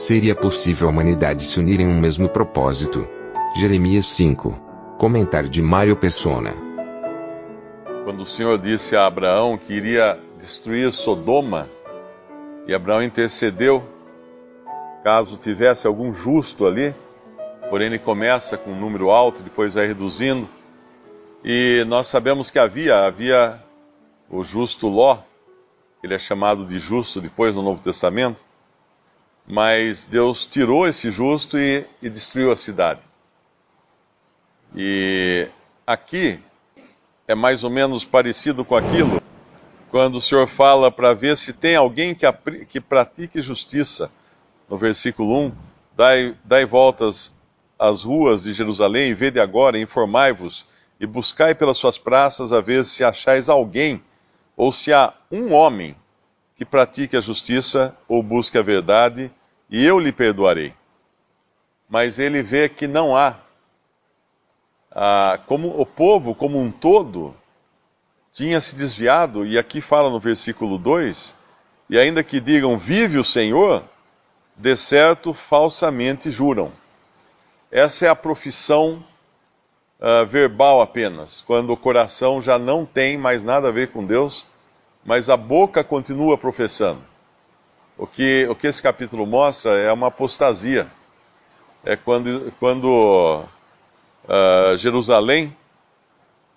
Seria possível a humanidade se unir em um mesmo propósito? Jeremias 5. Comentário de Mário Persona. Quando o Senhor disse a Abraão que iria destruir Sodoma, e Abraão intercedeu, caso tivesse algum justo ali, porém ele começa com um número alto, depois vai reduzindo, e nós sabemos que havia, havia o justo Ló, ele é chamado de justo depois no Novo Testamento, mas Deus tirou esse justo e, e destruiu a cidade. E aqui é mais ou menos parecido com aquilo, quando o Senhor fala para ver se tem alguém que, que pratique justiça. No versículo 1, dai, dai voltas às ruas de Jerusalém e vede agora, informai-vos e buscai pelas suas praças a ver se achais alguém, ou se há um homem que pratique a justiça ou busque a verdade, e eu lhe perdoarei. Mas ele vê que não há ah, como o povo como um todo tinha se desviado, e aqui fala no versículo 2: e ainda que digam, vive o Senhor, de certo falsamente juram. Essa é a profissão uh, verbal apenas, quando o coração já não tem mais nada a ver com Deus, mas a boca continua professando. O que, o que esse capítulo mostra é uma apostasia. É quando, quando uh, Jerusalém,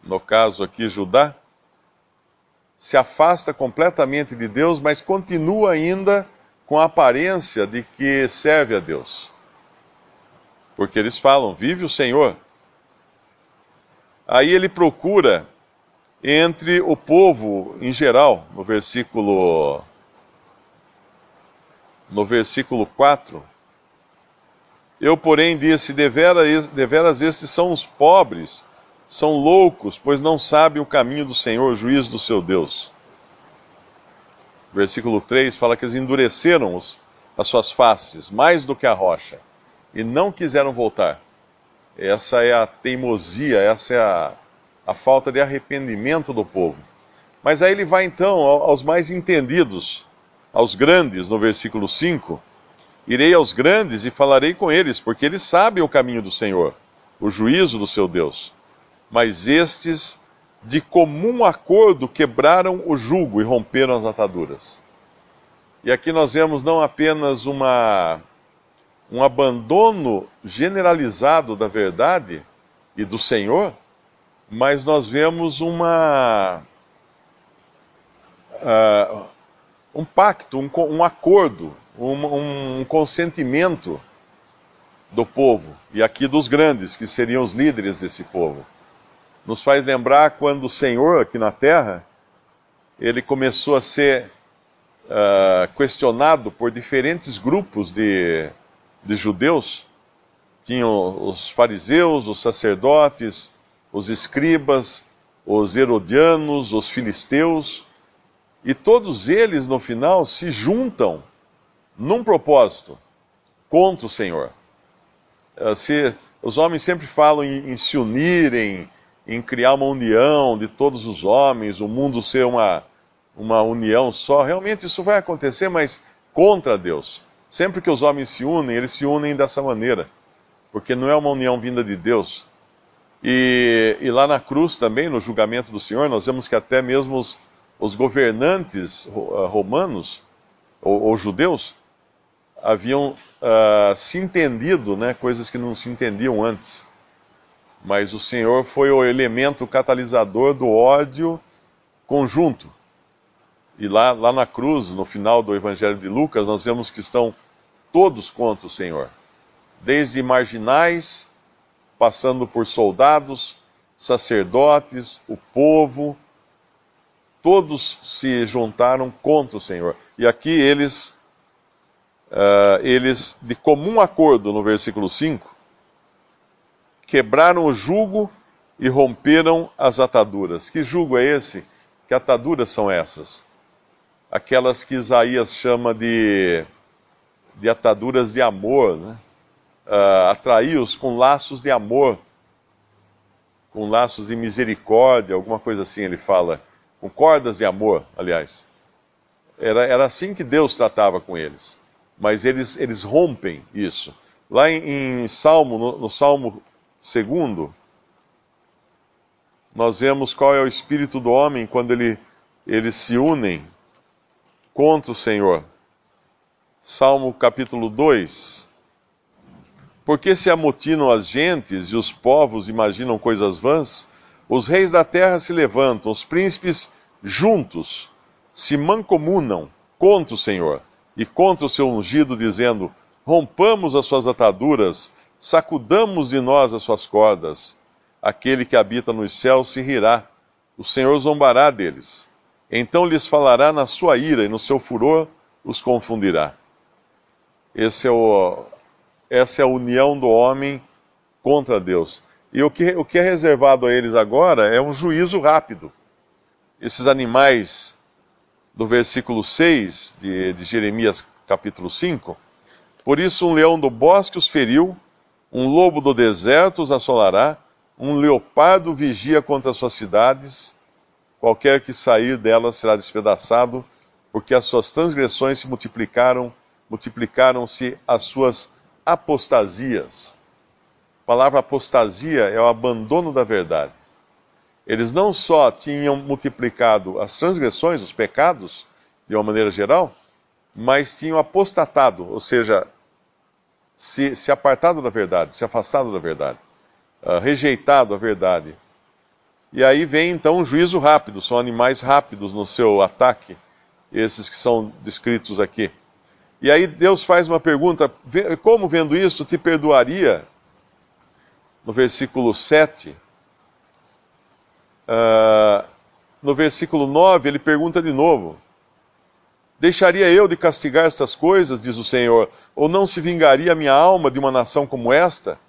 no caso aqui Judá, se afasta completamente de Deus, mas continua ainda com a aparência de que serve a Deus. Porque eles falam, vive o Senhor. Aí ele procura entre o povo em geral, no versículo no versículo 4, eu, porém, disse: deveras, estes são os pobres, são loucos, pois não sabem o caminho do Senhor, o juízo do seu Deus. Versículo 3 fala que eles endureceram os, as suas faces, mais do que a rocha, e não quiseram voltar. Essa é a teimosia, essa é a, a falta de arrependimento do povo. Mas aí ele vai então aos mais entendidos, aos grandes, no versículo 5 Irei aos grandes e falarei com eles, porque eles sabem o caminho do Senhor, o juízo do seu Deus. Mas estes, de comum acordo, quebraram o jugo e romperam as ataduras. E aqui nós vemos não apenas uma, um abandono generalizado da verdade e do Senhor, mas nós vemos uma. Uh, um pacto, um, um acordo um, um consentimento do povo, e aqui dos grandes, que seriam os líderes desse povo. Nos faz lembrar quando o Senhor, aqui na terra, ele começou a ser uh, questionado por diferentes grupos de, de judeus. Tinham os fariseus, os sacerdotes, os escribas, os herodianos, os filisteus, e todos eles, no final, se juntam num propósito contra o Senhor. Eh, se, os homens sempre falam em, em, se unirem, em criar uma união de todos os homens, o mundo ser uma, uma união só. Realmente isso vai acontecer, mas contra Deus. Sempre que os homens se unem, eles se unem dessa maneira, porque não é uma união vinda de Deus. E, e lá na cruz também, no julgamento do Senhor, nós vemos que até mesmo os, os governantes eh, romanos ou, ou judeus haviam uh, se entendido, né, coisas que não se entendiam antes. Mas o Senhor foi o elemento catalisador do ódio conjunto. E lá, lá na cruz, no final do Evangelho de Lucas, nós vemos que estão todos contra o Senhor. Desde marginais, passando por soldados, sacerdotes, o povo, todos se juntaram contra o Senhor. E aqui eles, uh, eles de comum acordo, no versículo 5, quebraram o jugo e romperam as ataduras. Que jugo é esse? Que ataduras são essas? Aquelas que Isaías chama de, de ataduras de amor, né? Uh, atraí-os com laços de amor, com laços de misericórdia, alguma coisa assim ele fala com cordas de amor, aliás. Era, era assim que Deus tratava com eles. Mas eles, eles rompem isso. Lá em, em Salmo, no, no Salmo 2, nós vemos qual é o espírito do homem quando ele, eles se unem contra o Senhor. Salmo capítulo 2. Porque se amotinam as gentes e os povos imaginam coisas vãs, os reis da terra se levantam, os príncipes juntos se mancomunam contra o Senhor e contra o seu ungido, dizendo: Rompamos as suas ataduras, sacudamos de nós as suas cordas. Aquele que habita nos céus se rirá, o Senhor zombará deles. Então lhes falará na sua ira e no seu furor os confundirá. É o, essa é a união do homem contra Deus. E o que, o que é reservado a eles agora é um juízo rápido. Esses animais do versículo 6 de, de Jeremias capítulo 5. Por isso um leão do bosque os feriu, um lobo do deserto os assolará, um leopardo vigia contra as suas cidades, qualquer que sair delas será despedaçado, porque as suas transgressões se multiplicaram, multiplicaram-se as suas apostasias. A palavra apostasia é o abandono da verdade. Eles não só tinham multiplicado as transgressões, os pecados, de uma maneira geral, mas tinham apostatado, ou seja, se, se apartado da verdade, se afastado da verdade, uh, rejeitado a verdade. E aí vem então um juízo rápido, são animais rápidos no seu ataque, esses que são descritos aqui. E aí Deus faz uma pergunta: como vendo isso te perdoaria no versículo 7, uh, no versículo 9, ele pergunta de novo: Deixaria eu de castigar estas coisas, diz o Senhor, ou não se vingaria a minha alma de uma nação como esta?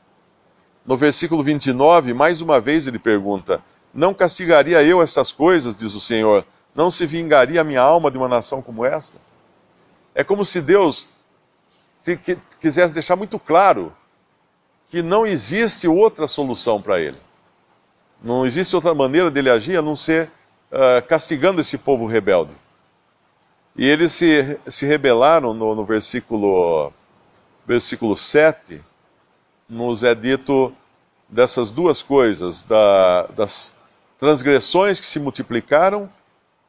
No versículo 29, mais uma vez ele pergunta: Não castigaria eu estas coisas, diz o Senhor, não se vingaria a minha alma de uma nação como esta? É como se Deus quisesse deixar muito claro que não existe outra solução para ele. Não existe outra maneira dele agir a não ser uh, castigando esse povo rebelde. E eles se, se rebelaram no, no versículo, versículo 7, nos é dito dessas duas coisas, da, das transgressões que se multiplicaram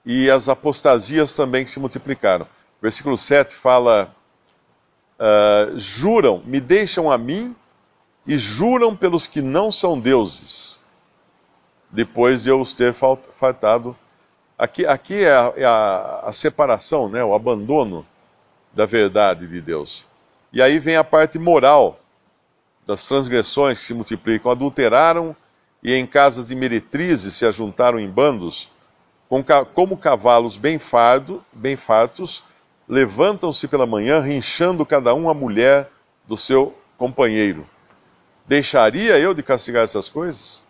e as apostasias também que se multiplicaram. Versículo 7 fala: uh, Juram, me deixam a mim e juram pelos que não são deuses, depois de eu os ter faltado. Aqui, aqui é, a, é a, a separação, né, o abandono da verdade de Deus. E aí vem a parte moral das transgressões que se multiplicam. Adulteraram e em casas de meretrizes se ajuntaram em bandos, como cavalos bem, fardo, bem fartos, levantam-se pela manhã, rinchando cada um a mulher do seu companheiro. Deixaria eu de castigar essas coisas?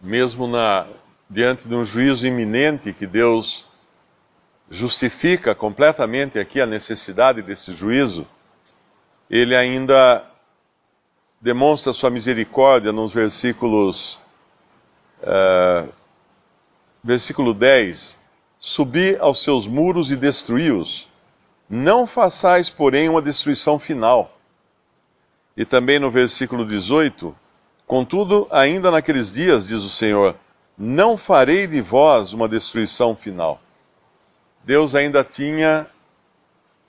Mesmo na, diante de um juízo iminente que Deus justifica completamente aqui a necessidade desse juízo, ele ainda demonstra sua misericórdia nos versículos. Uh, versículo 10: Subi aos seus muros e destruí-os. Não façais, porém, uma destruição final e também no versículo 18: Contudo, ainda naqueles dias, diz o Senhor, não farei de vós uma destruição final. Deus ainda tinha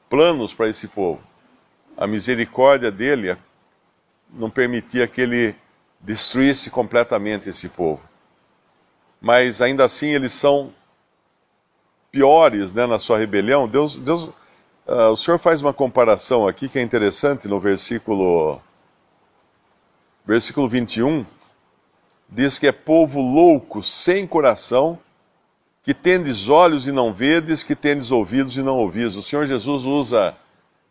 planos para esse povo. A misericórdia dele não permitia que ele destruísse completamente esse povo. Mas ainda assim eles são piores né, na sua rebelião. Deus, Deus Uh, o senhor faz uma comparação aqui que é interessante no versículo, versículo 21. Diz que é povo louco, sem coração, que tendes olhos e não vedes, que tendes ouvidos e não ouvis. O Senhor Jesus usa,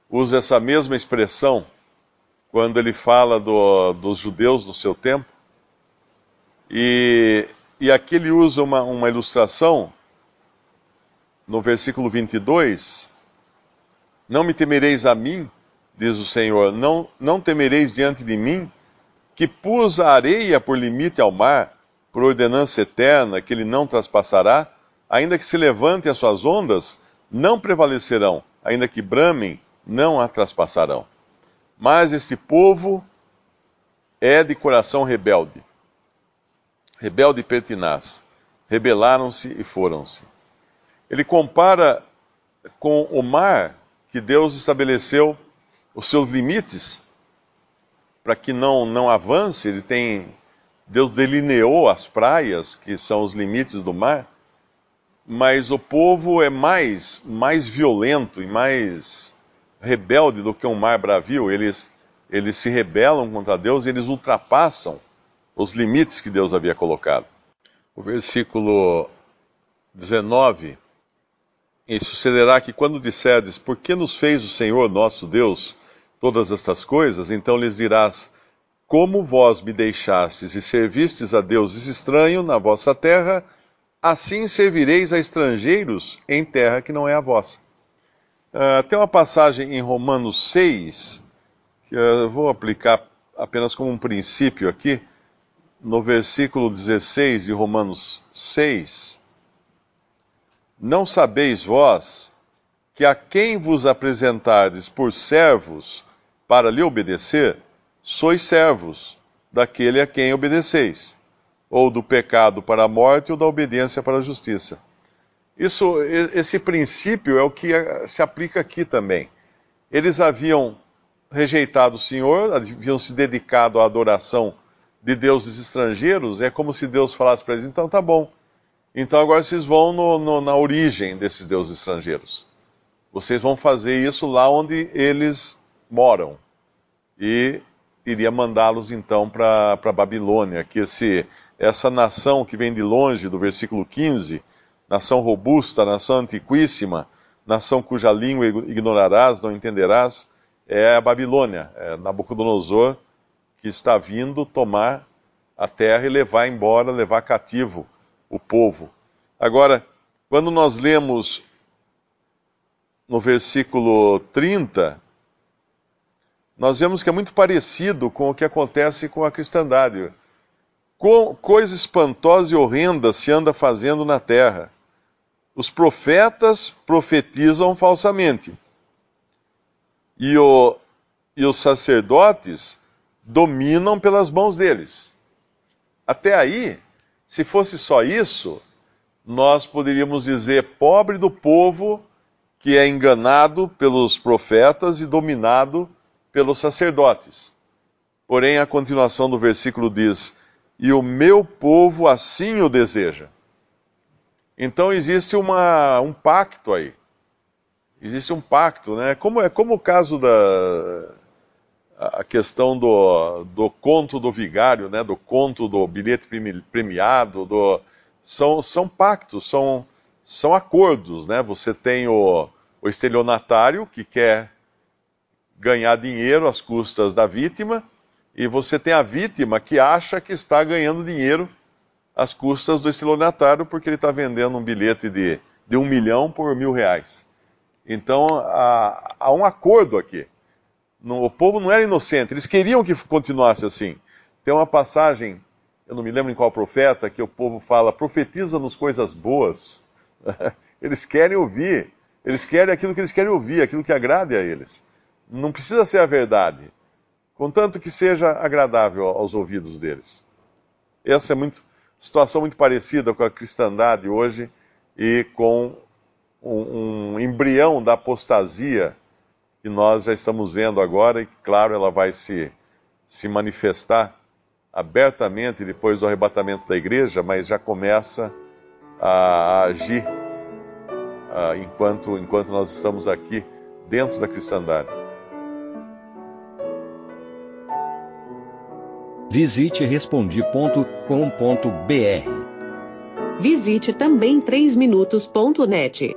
usa essa mesma expressão quando ele fala do, dos judeus do seu tempo. E, e aqui ele usa uma, uma ilustração no versículo 22. Não me temereis a mim, diz o Senhor, não, não temereis diante de mim, que pus a areia por limite ao mar, por ordenança eterna, que ele não traspassará, ainda que se levante as suas ondas, não prevalecerão, ainda que bramem, não a traspassarão. Mas este povo é de coração rebelde, rebelde e pertinaz. Rebelaram-se e foram-se. Ele compara com o mar que Deus estabeleceu os seus limites para que não, não avance. Ele tem Deus delineou as praias que são os limites do mar, mas o povo é mais mais violento e mais rebelde do que um mar bravio. Eles eles se rebelam contra Deus e eles ultrapassam os limites que Deus havia colocado. O versículo 19 e sucederá que quando disserdes, por que nos fez o Senhor nosso Deus todas estas coisas, então lhes dirás, como vós me deixastes e servistes a deuses estranhos na vossa terra, assim servireis a estrangeiros em terra que não é a vossa. Uh, tem uma passagem em Romanos 6, que eu vou aplicar apenas como um princípio aqui, no versículo 16 de Romanos 6, não sabeis vós que a quem vos apresentardes por servos para lhe obedecer, sois servos daquele a quem obedeceis, ou do pecado para a morte ou da obediência para a justiça. Isso, esse princípio é o que se aplica aqui também. Eles haviam rejeitado o Senhor, haviam se dedicado à adoração de deuses estrangeiros, é como se Deus falasse para eles: então tá bom, então agora vocês vão no, no, na origem desses deuses estrangeiros. Vocês vão fazer isso lá onde eles moram. E iria mandá-los então para a Babilônia, que esse, essa nação que vem de longe, do versículo 15, nação robusta, nação antiquíssima, nação cuja língua ignorarás, não entenderás, é a Babilônia, é Nabucodonosor, que está vindo tomar a terra e levar embora, levar cativo o povo. Agora, quando nós lemos no versículo 30, nós vemos que é muito parecido com o que acontece com a cristandade. coisa espantosa e horrenda se anda fazendo na terra. Os profetas profetizam falsamente. E, o, e os sacerdotes dominam pelas mãos deles. Até aí, se fosse só isso, nós poderíamos dizer pobre do povo que é enganado pelos profetas e dominado pelos sacerdotes. Porém, a continuação do versículo diz: E o meu povo assim o deseja. Então existe uma, um pacto aí. Existe um pacto, né? Como é como o caso da, a questão do, do conto do vigário, né, do conto do bilhete premiado, do, são, são pactos, são, são acordos. Né? Você tem o, o estelionatário que quer ganhar dinheiro às custas da vítima, e você tem a vítima que acha que está ganhando dinheiro às custas do estelionatário porque ele está vendendo um bilhete de, de um milhão por mil reais. Então há, há um acordo aqui o povo não era inocente, eles queriam que continuasse assim. Tem uma passagem, eu não me lembro em qual profeta, que o povo fala: profetiza-nos coisas boas. eles querem ouvir, eles querem aquilo que eles querem ouvir, aquilo que agrade a eles. Não precisa ser a verdade, contanto que seja agradável aos ouvidos deles. Essa é muito situação muito parecida com a cristandade hoje e com um, um embrião da apostasia que nós já estamos vendo agora e, claro, ela vai se, se manifestar abertamente depois do arrebatamento da igreja, mas já começa a, agir uh, enquanto, enquanto nós estamos aqui dentro da cristandade. Visite respondi.com.br. Visite também 3minutos.net.